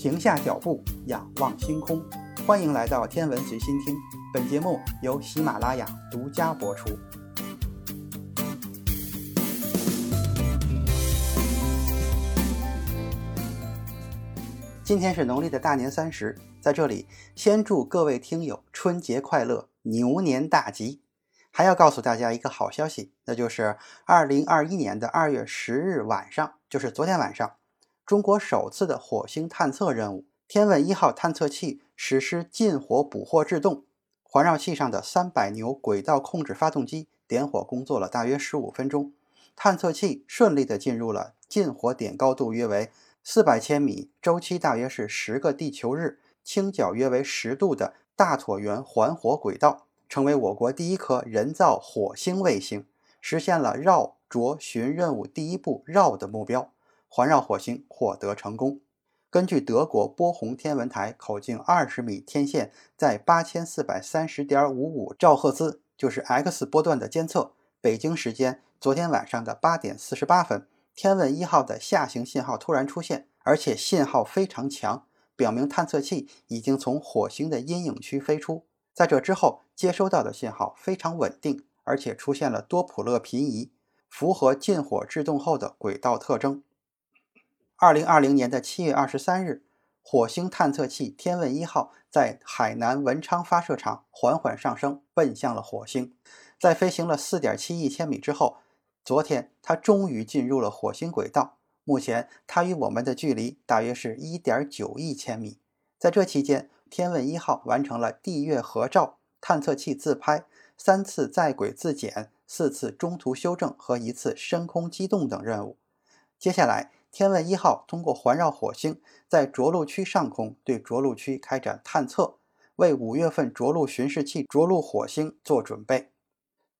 停下脚步，仰望星空。欢迎来到天文随心听，本节目由喜马拉雅独家播出。今天是农历的大年三十，在这里先祝各位听友春节快乐，牛年大吉。还要告诉大家一个好消息，那就是二零二一年的二月十日晚上，就是昨天晚上，中国首次的火星探测任务“天问一号”探测器实施近火捕获制动，环绕器上的三百牛轨道控制发动机点火工作了大约十五分钟，探测器顺利的进入了近火点高度约为四百千米、周期大约是十个地球日、倾角约为十度的大椭圆环火轨道。成为我国第一颗人造火星卫星，实现了绕着巡任务第一步绕的目标，环绕火星获得成功。根据德国波鸿天文台口径二十米天线在八千四百三十点五五兆赫兹，就是 X 波段的监测，北京时间昨天晚上的八点四十八分，天问一号的下行信号突然出现，而且信号非常强，表明探测器已经从火星的阴影区飞出。在这之后，接收到的信号非常稳定，而且出现了多普勒频移，符合近火制动后的轨道特征。二零二零年的七月二十三日，火星探测器天问一号在海南文昌发射场缓缓上升，奔向了火星。在飞行了四点七亿千米之后，昨天它终于进入了火星轨道。目前，它与我们的距离大约是一点九亿千米。在这期间，天问一号完成了地月合照、探测器自拍、三次在轨自检、四次中途修正和一次深空机动等任务。接下来，天问一号通过环绕火星，在着陆区上空对着陆区开展探测，为五月份着陆巡视器着陆火星做准备。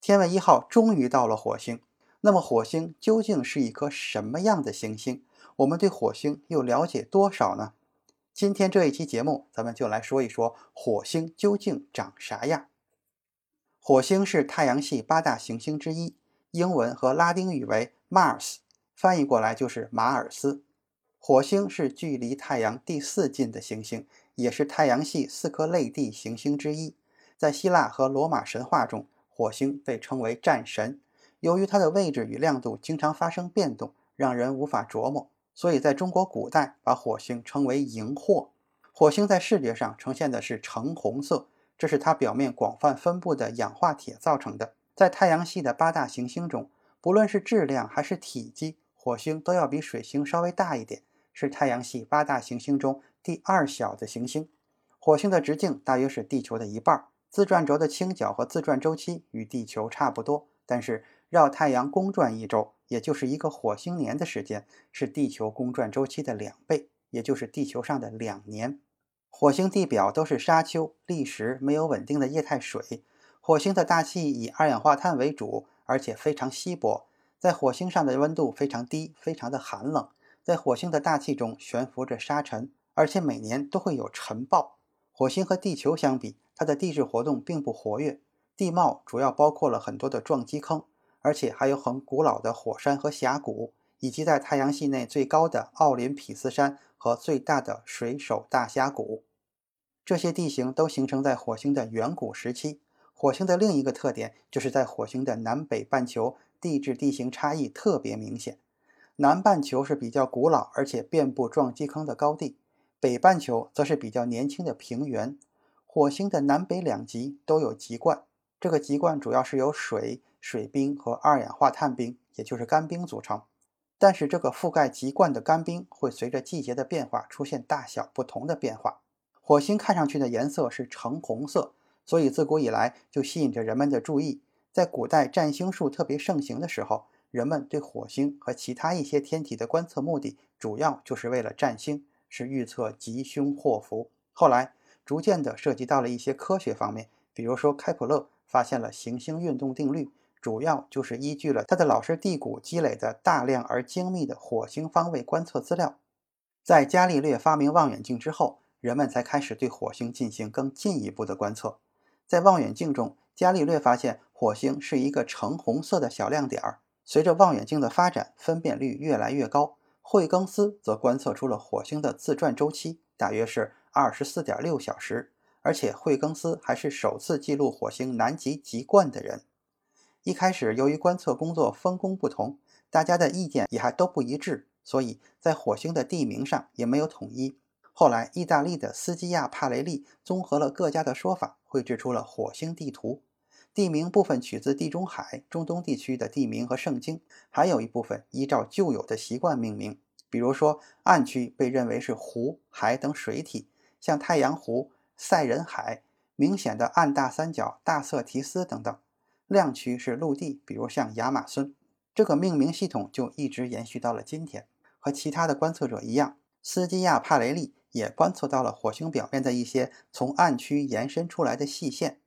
天问一号终于到了火星。那么，火星究竟是一颗什么样的行星？我们对火星又了解多少呢？今天这一期节目，咱们就来说一说火星究竟长啥样。火星是太阳系八大行星之一，英文和拉丁语为 Mars，翻译过来就是马尔斯。火星是距离太阳第四近的行星，也是太阳系四颗类地行星之一。在希腊和罗马神话中，火星被称为战神。由于它的位置与亮度经常发生变动，让人无法琢磨。所以，在中国古代，把火星称为荧惑。火星在视觉上呈现的是橙红色，这是它表面广泛分布的氧化铁造成的。在太阳系的八大行星中，不论是质量还是体积，火星都要比水星稍微大一点，是太阳系八大行星中第二小的行星。火星的直径大约是地球的一半，自转轴的倾角和自转周期与地球差不多，但是绕太阳公转一周。也就是一个火星年的时间是地球公转周期的两倍，也就是地球上的两年。火星地表都是沙丘、砾石，没有稳定的液态水。火星的大气以二氧化碳为主，而且非常稀薄。在火星上的温度非常低，非常的寒冷。在火星的大气中悬浮着沙尘，而且每年都会有尘暴。火星和地球相比，它的地质活动并不活跃，地貌主要包括了很多的撞击坑。而且还有很古老的火山和峡谷，以及在太阳系内最高的奥林匹斯山和最大的水手大峡谷。这些地形都形成在火星的远古时期。火星的另一个特点就是在火星的南北半球地质地形差异特别明显。南半球是比较古老而且遍布撞击坑的高地，北半球则是比较年轻的平原。火星的南北两极都有极冠，这个极冠主要是由水。水冰和二氧化碳冰，也就是干冰组成。但是这个覆盖极冠的干冰会随着季节的变化出现大小不同的变化。火星看上去的颜色是橙红色，所以自古以来就吸引着人们的注意。在古代占星术特别盛行的时候，人们对火星和其他一些天体的观测目的，主要就是为了占星，是预测吉凶祸福。后来逐渐的涉及到了一些科学方面，比如说开普勒发现了行星运动定律。主要就是依据了他的老师蒂谷积累的大量而精密的火星方位观测资料。在伽利略发明望远镜之后，人们才开始对火星进行更进一步的观测。在望远镜中，伽利略发现火星是一个橙红色的小亮点儿。随着望远镜的发展，分辨率越来越高。惠更斯则观测出了火星的自转周期，大约是二十四点六小时，而且惠更斯还是首次记录火星南极极冠的人。一开始，由于观测工作分工不同，大家的意见也还都不一致，所以在火星的地名上也没有统一。后来，意大利的斯基亚帕雷利综合了各家的说法，绘制出了火星地图。地名部分取自地中海、中东地区的地名和圣经，还有一部分依照旧有的习惯命名。比如说，暗区被认为是湖、海等水体，像太阳湖、塞人海；明显的暗大三角、大色提斯等等。亮区是陆地，比如像亚马孙。这个命名系统就一直延续到了今天。和其他的观测者一样，斯基亚帕雷利也观测到了火星表面的一些从暗区延伸出来的细线。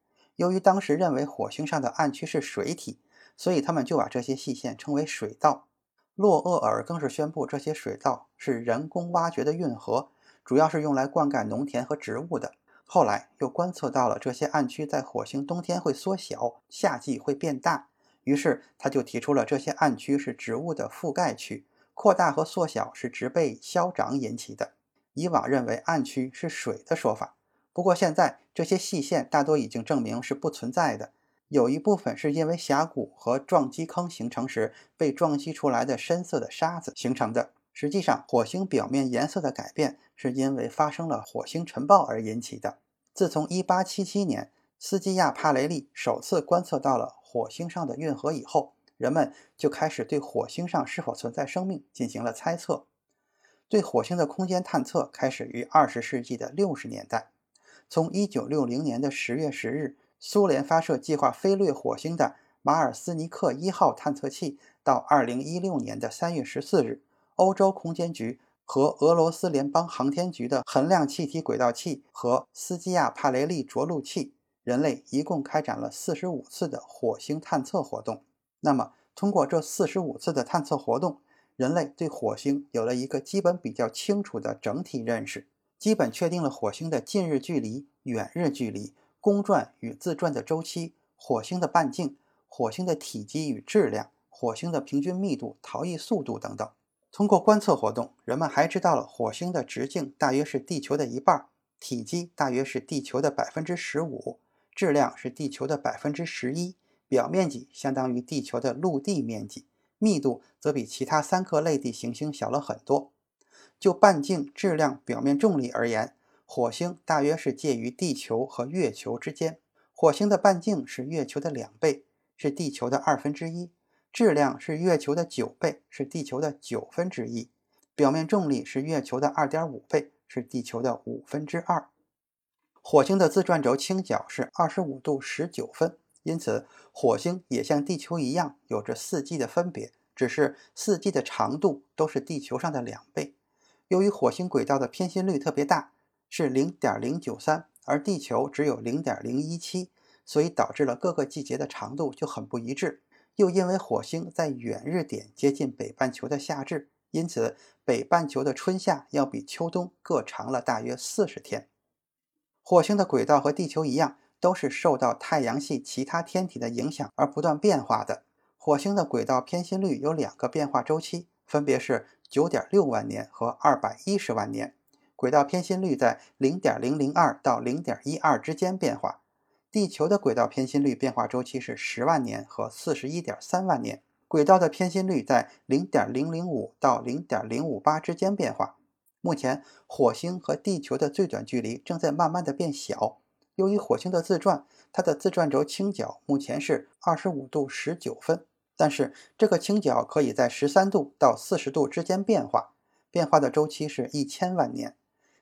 由于当时认为火星上的暗区是水体，所以他们就把这些细线称为水道。洛厄尔更是宣布，这些水道是人工挖掘的运河，主要是用来灌溉农田和植物的。后来又观测到了这些暗区在火星冬天会缩小，夏季会变大，于是他就提出了这些暗区是植物的覆盖区，扩大和缩小是植被消长引起的。以往认为暗区是水的说法。不过现在这些细线大多已经证明是不存在的，有一部分是因为峡谷和撞击坑形成时被撞击出来的深色的沙子形成的。实际上，火星表面颜色的改变是因为发生了火星尘暴而引起的。自从1877年斯基亚帕雷利首次观测到了火星上的运河以后，人们就开始对火星上是否存在生命进行了猜测。对火星的空间探测开始于20世纪的60年代。从一九六零年的十月十日，苏联发射计划飞掠火星的马尔斯尼克一号探测器，到二零一六年的三月十四日，欧洲空间局和俄罗斯联邦航天局的衡量气体轨道器和斯基亚帕雷利着陆器，人类一共开展了四十五次的火星探测活动。那么，通过这四十五次的探测活动，人类对火星有了一个基本比较清楚的整体认识。基本确定了火星的近日距离、远日距离、公转与自转的周期、火星的半径、火星的体积与质量、火星的平均密度、逃逸速度等等。通过观测活动，人们还知道了火星的直径大约是地球的一半，体积大约是地球的百分之十五，质量是地球的百分之十一，表面积相当于地球的陆地面积，密度则比其他三颗类地行星小了很多。就半径、质量、表面重力而言，火星大约是介于地球和月球之间。火星的半径是月球的两倍，是地球的二分之一；质量是月球的九倍，是地球的九分之一；表面重力是月球的二点五倍，是地球的五分之二。火星的自转轴倾角是二十五度十九分，因此火星也像地球一样有着四季的分别，只是四季的长度都是地球上的两倍。由于火星轨道的偏心率特别大，是零点零九三，而地球只有零点零一七，所以导致了各个季节的长度就很不一致。又因为火星在远日点接近北半球的夏至，因此北半球的春夏要比秋冬各长了大约四十天。火星的轨道和地球一样，都是受到太阳系其他天体的影响而不断变化的。火星的轨道偏心率有两个变化周期，分别是。九点六万年和二百一十万年，轨道偏心率在零点零零二到零点一二之间变化。地球的轨道偏心率变化周期是十万年和四十一点三万年，轨道的偏心率在零点零零五到零点零五八之间变化。目前，火星和地球的最短距离正在慢慢的变小。由于火星的自转，它的自转轴倾角目前是二十五度十九分。但是这个倾角可以在十三度到四十度之间变化，变化的周期是一千万年。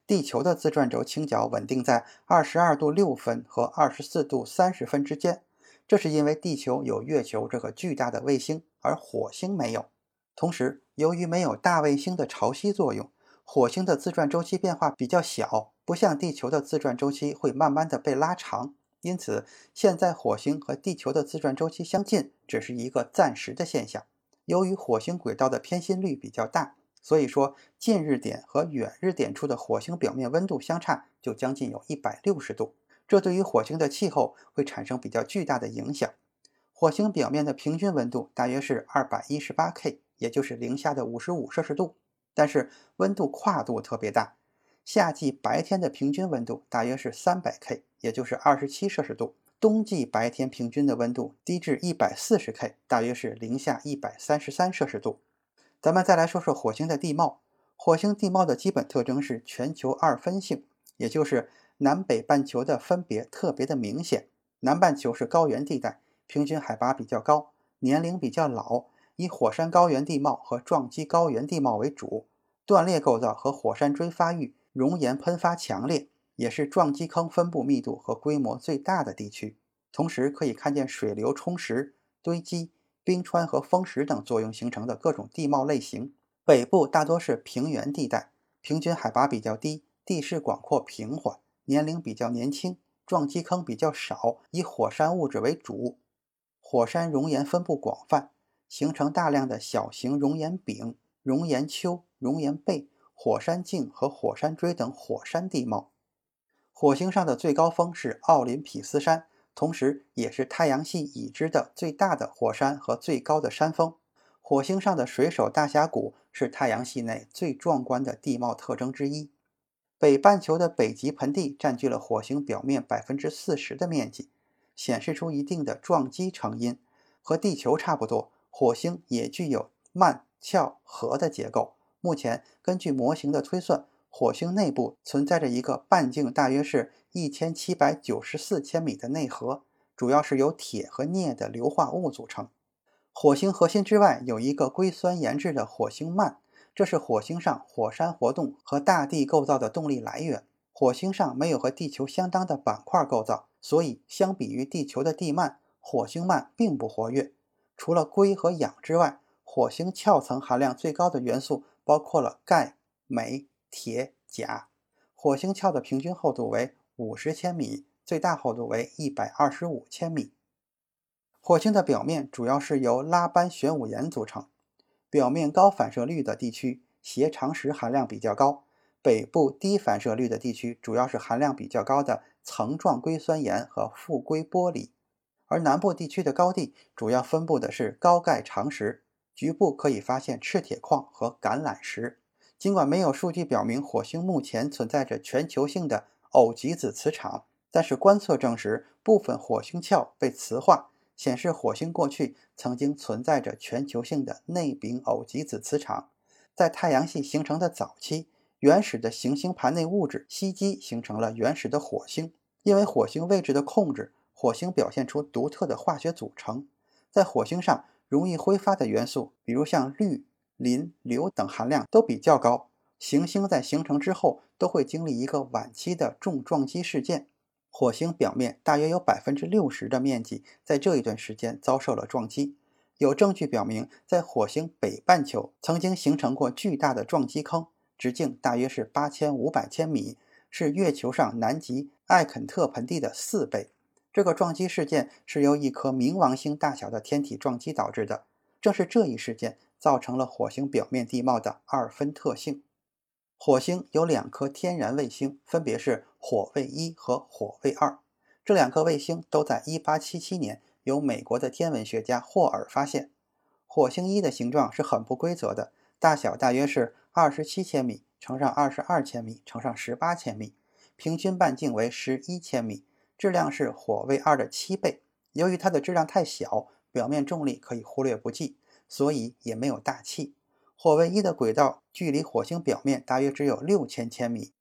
地球的自转轴倾角稳定在二十二度六分和二十四度三十分之间，这是因为地球有月球这个巨大的卫星，而火星没有。同时，由于没有大卫星的潮汐作用，火星的自转周期变化比较小，不像地球的自转周期会慢慢的被拉长。因此，现在火星和地球的自转周期相近，只是一个暂时的现象。由于火星轨道的偏心率比较大，所以说近日点和远日点处的火星表面温度相差就将近有一百六十度，这对于火星的气候会产生比较巨大的影响。火星表面的平均温度大约是二百一十八 K，也就是零下的五十五摄氏度，但是温度跨度特别大。夏季白天的平均温度大约是三百 K，也就是二十七摄氏度。冬季白天平均的温度低至一百四十 K，大约是零下一百三十三摄氏度。咱们再来说说火星的地貌。火星地貌的基本特征是全球二分性，也就是南北半球的分别特别的明显。南半球是高原地带，平均海拔比较高，年龄比较老，以火山高原地貌和撞击高原地貌为主，断裂构造和火山锥发育，熔岩喷发强烈。也是撞击坑分布密度和规模最大的地区，同时可以看见水流冲蚀、堆积、冰川和风蚀等作用形成的各种地貌类型。北部大多是平原地带，平均海拔比较低，地势广阔平缓，年龄比较年轻，撞击坑比较少，以火山物质为主，火山熔岩分布广泛，形成大量的小型熔岩柄、熔岩丘、熔岩背、火山镜和火山锥等火山地貌。火星上的最高峰是奥林匹斯山，同时也是太阳系已知的最大的火山和最高的山峰。火星上的水手大峡谷是太阳系内最壮观的地貌特征之一。北半球的北极盆地占据了火星表面百分之四十的面积，显示出一定的撞击成因。和地球差不多，火星也具有慢、翘、合的结构。目前根据模型的推算。火星内部存在着一个半径大约是一千七百九十四千米的内核，主要是由铁和镍的硫化物组成。火星核心之外有一个硅酸盐质的火星幔，这是火星上火山活动和大地构造的动力来源。火星上没有和地球相当的板块构造，所以相比于地球的地幔，火星幔并不活跃。除了硅和氧之外，火星壳层含量最高的元素包括了钙、镁。铁、钾，火星壳的平均厚度为五十千米，最大厚度为一百二十五千米。火星的表面主要是由拉班玄武岩组成，表面高反射率的地区斜长石含量比较高，北部低反射率的地区主要是含量比较高的层状硅酸盐和复硅玻璃，而南部地区的高地主要分布的是高钙长石，局部可以发现赤铁矿和橄榄石。尽管没有数据表明火星目前存在着全球性的偶极子磁场，但是观测证实部分火星壳被磁化，显示火星过去曾经存在着全球性的内禀偶极子磁场。在太阳系形成的早期，原始的行星盘内物质吸积形成了原始的火星。因为火星位置的控制，火星表现出独特的化学组成。在火星上容易挥发的元素，比如像氯。磷、硫等含量都比较高。行星在形成之后都会经历一个晚期的重撞击事件。火星表面大约有百分之六十的面积在这一段时间遭受了撞击。有证据表明，在火星北半球曾经形成过巨大的撞击坑，直径大约是八千五百千米，是月球上南极艾肯特盆地的四倍。这个撞击事件是由一颗冥王星大小的天体撞击导致的。正是这一事件。造成了火星表面地貌的二分特性。火星有两颗天然卫星，分别是火卫一和火卫二。这两颗卫星都在1877年由美国的天文学家霍尔发现。火星一的形状是很不规则的，大小大约是27千米乘上22千米乘上18千米，平均半径为11千米，质量是火卫二的七倍。由于它的质量太小，表面重力可以忽略不计。所以也没有大气。火卫一的轨道距离火星表面大约只有六千千米，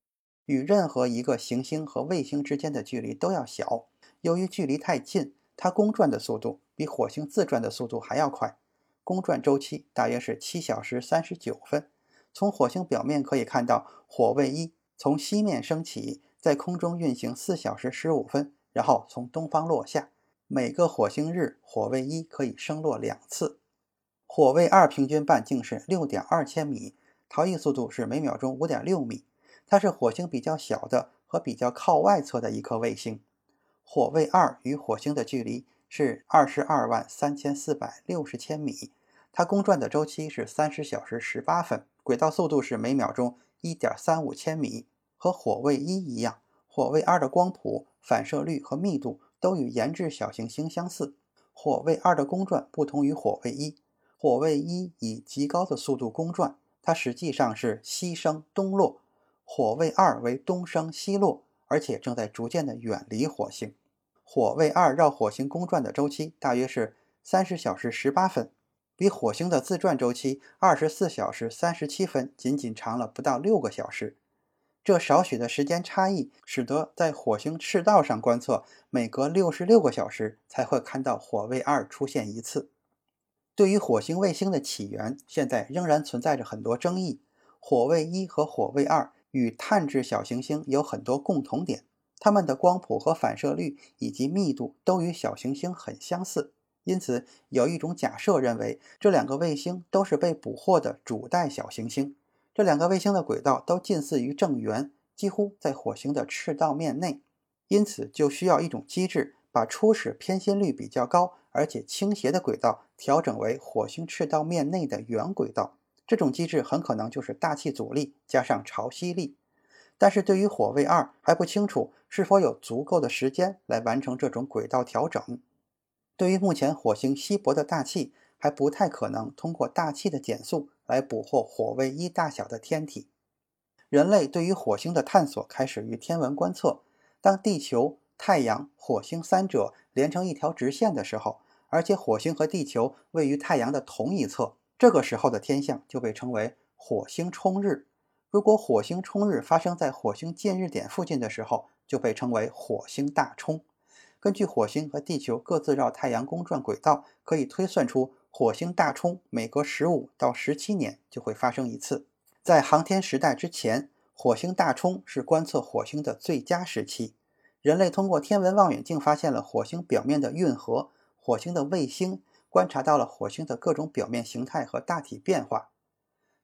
与任何一个行星和卫星之间的距离都要小。由于距离太近，它公转的速度比火星自转的速度还要快，公转周期大约是七小时三十九分。从火星表面可以看到，火卫一从西面升起，在空中运行四小时十五分，然后从东方落下。每个火星日，火卫一可以升落两次。火卫二平均半径是六点二千米，逃逸速度是每秒钟五点六米。它是火星比较小的和比较靠外侧的一颗卫星。火卫二与火星的距离是二十二万三千四百六十千米。它公转的周期是三十小时十八分，轨道速度是每秒钟一点三五千米。和火卫一一样，火卫二的光谱、反射率和密度都与研制小行星相似。火卫二的公转不同于火卫一。火卫一以极高的速度公转，它实际上是西升东落。火卫二为东升西落，而且正在逐渐的远离火星。火卫二绕火星公转的周期大约是三十小时十八分，比火星的自转周期二十四小时三十七分仅仅长了不到六个小时。这少许的时间差异，使得在火星赤道上观测，每隔六十六个小时才会看到火卫二出现一次。对于火星卫星的起源，现在仍然存在着很多争议。火卫一和火卫二与碳质小行星有很多共同点，它们的光谱和反射率以及密度都与小行星很相似。因此，有一种假设认为，这两个卫星都是被捕获的主带小行星。这两个卫星的轨道都近似于正圆，几乎在火星的赤道面内，因此就需要一种机制，把初始偏心率比较高而且倾斜的轨道调整为火星赤道面内的圆轨道。这种机制很可能就是大气阻力加上潮汐力。但是对于火卫二还不清楚是否有足够的时间来完成这种轨道调整。对于目前火星稀薄的大气，还不太可能通过大气的减速。来捕获火卫一大小的天体。人类对于火星的探索开始于天文观测。当地球、太阳、火星三者连成一条直线的时候，而且火星和地球位于太阳的同一侧，这个时候的天象就被称为火星冲日。如果火星冲日发生在火星近日点附近的时候，就被称为火星大冲。根据火星和地球各自绕太阳公转轨道，可以推算出。火星大冲每隔十五到十七年就会发生一次。在航天时代之前，火星大冲是观测火星的最佳时期。人类通过天文望远镜发现了火星表面的运河、火星的卫星，观察到了火星的各种表面形态和大体变化。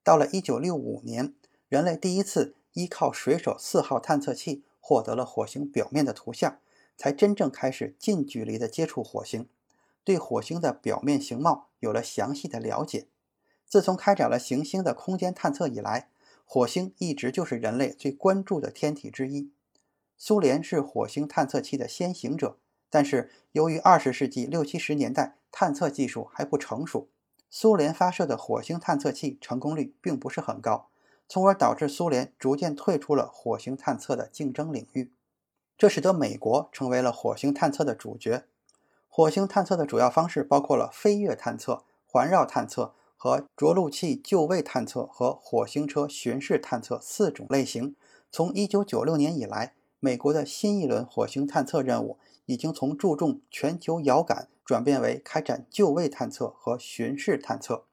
到了1965年，人类第一次依靠水手四号探测器获得了火星表面的图像，才真正开始近距离地接触火星。对火星的表面形貌有了详细的了解。自从开展了行星的空间探测以来，火星一直就是人类最关注的天体之一。苏联是火星探测器的先行者，但是由于二十世纪六七十年代探测技术还不成熟，苏联发射的火星探测器成功率并不是很高，从而导致苏联逐渐退出了火星探测的竞争领域。这使得美国成为了火星探测的主角。火星探测的主要方式包括了飞跃探测、环绕探测和着陆器就位探测和火星车巡视探测四种类型。从1996年以来，美国的新一轮火星探测任务已经从注重全球遥感转变为开展就位探测和巡视探测。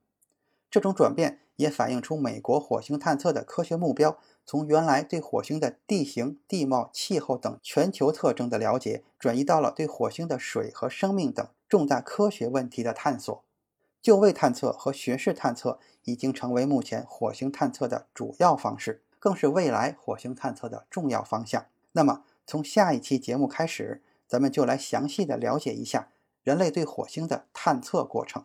这种转变也反映出美国火星探测的科学目标。从原来对火星的地形、地貌、气候等全球特征的了解，转移到了对火星的水和生命等重大科学问题的探索。就位探测和巡视探测已经成为目前火星探测的主要方式，更是未来火星探测的重要方向。那么，从下一期节目开始，咱们就来详细的了解一下人类对火星的探测过程。